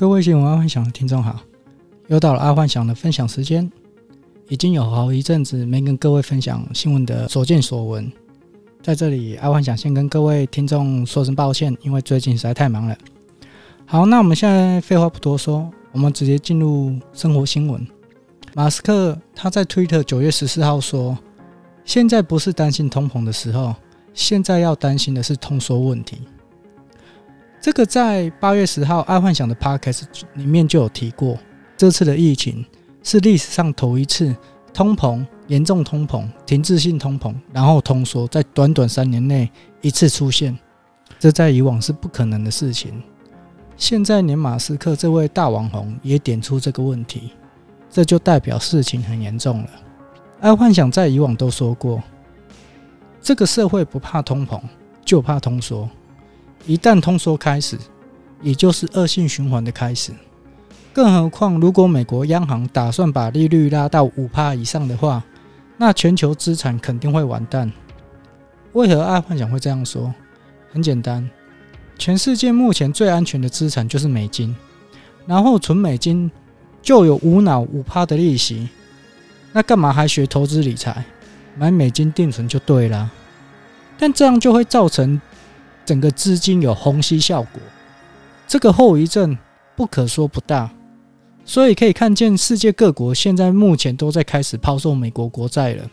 各位新闻爱幻想的听众好，又到了爱幻想的分享时间。已经有好一阵子没跟各位分享新闻的所见所闻，在这里爱幻想先跟各位听众说声抱歉，因为最近实在太忙了。好，那我们现在废话不多说，我们直接进入生活新闻。马斯克他在推特九月十四号说：“现在不是担心通膨的时候，现在要担心的是通缩问题。”这个在八月十号爱幻想的 Podcast 里面就有提过，这次的疫情是历史上头一次通膨严重通膨、停滞性通膨，然后通缩，在短短三年内一次出现，这在以往是不可能的事情。现在连马斯克这位大网红也点出这个问题。这就代表事情很严重了。爱幻想在以往都说过，这个社会不怕通膨，就怕通缩。一旦通缩开始，也就是恶性循环的开始。更何况，如果美国央行打算把利率拉到五趴以上的话，那全球资产肯定会完蛋。为何爱幻想会这样说？很简单，全世界目前最安全的资产就是美金，然后存美金。就有无脑五趴的利息，那干嘛还学投资理财？买美金定存就对了。但这样就会造成整个资金有虹吸效果，这个后遗症不可说不大。所以可以看见，世界各国现在目前都在开始抛售美国国债了。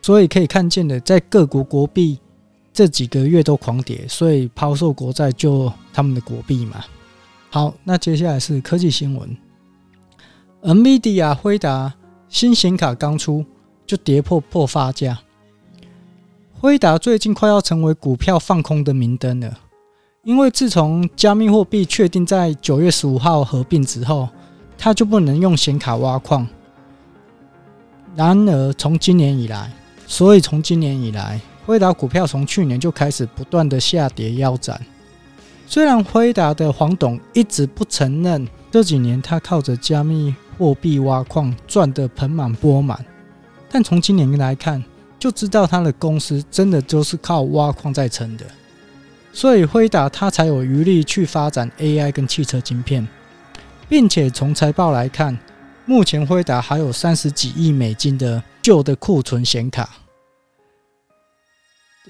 所以可以看见的，在各国国币这几个月都狂跌，所以抛售国债就他们的国币嘛。好，那接下来是科技新闻。NVIDIA 辉达新显卡刚出就跌破破发价，辉达最近快要成为股票放空的明灯了，因为自从加密货币确定在九月十五号合并之后，它就不能用显卡挖矿。然而从今年以来，所以从今年以来，辉达股票从去年就开始不断的下跌腰斩。虽然辉达的黄董一直不承认这几年他靠着加密。货币挖矿赚得盆满钵满，但从今年来看，就知道他的公司真的就是靠挖矿在撑的，所以辉达他才有余力去发展 AI 跟汽车晶片，并且从财报来看，目前辉达还有三十几亿美金的旧的库存显卡，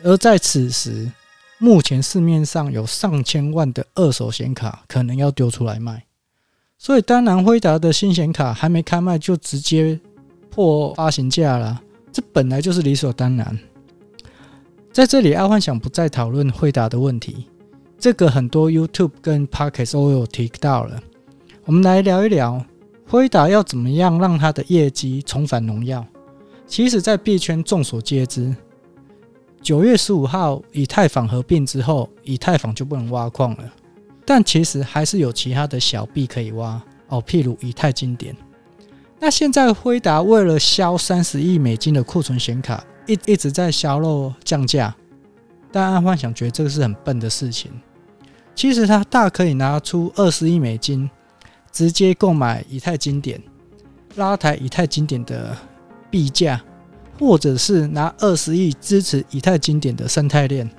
而在此时，目前市面上有上千万的二手显卡可能要丢出来卖。所以，当然，辉达的新显卡还没开卖就直接破发行价了，这本来就是理所当然。在这里，阿幻想不再讨论辉达的问题，这个很多 YouTube 跟 Podcast 都有提到了。我们来聊一聊辉达要怎么样让它的业绩重返荣耀。其实，在币圈众所皆知，九月十五号以太坊合并之后，以太坊就不能挖矿了。但其实还是有其他的小币可以挖哦，譬如以太经典。那现在辉达为了销三十亿美金的库存显卡，一一直在销售降价。但爱幻想觉得这个是很笨的事情。其实他大可以拿出二十亿美金，直接购买以太经典，拉抬以太经典的币价，或者是拿二十亿支持以太经典的生态链。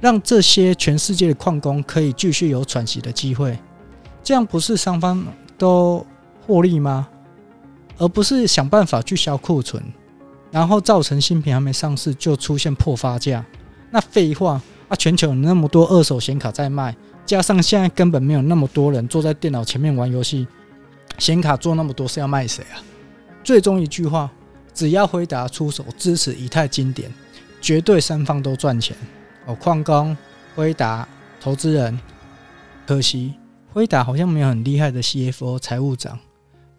让这些全世界的矿工可以继续有喘息的机会，这样不是双方都获利吗？而不是想办法去销库存，然后造成新品还没上市就出现破发价。那废话啊！全球有那么多二手显卡在卖，加上现在根本没有那么多人坐在电脑前面玩游戏，显卡做那么多是要卖谁啊？最终一句话，只要辉达出手支持以太经典，绝对三方都赚钱。哦，矿工、辉达、投资人，可惜辉达好像没有很厉害的 CFO 财务长，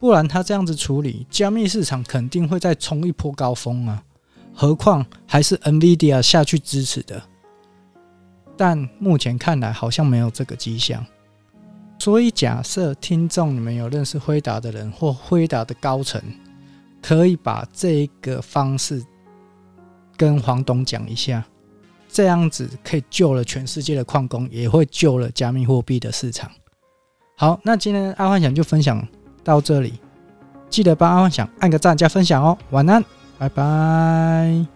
不然他这样子处理，加密市场肯定会再冲一波高峰啊！何况还是 NVIDIA 下去支持的，但目前看来好像没有这个迹象。所以假设听众你们有认识辉达的人或辉达的高层，可以把这个方式跟黄董讲一下。这样子可以救了全世界的矿工，也会救了加密货币的市场。好，那今天阿幻想就分享到这里，记得帮阿幻想按个赞加分享哦。晚安，拜拜。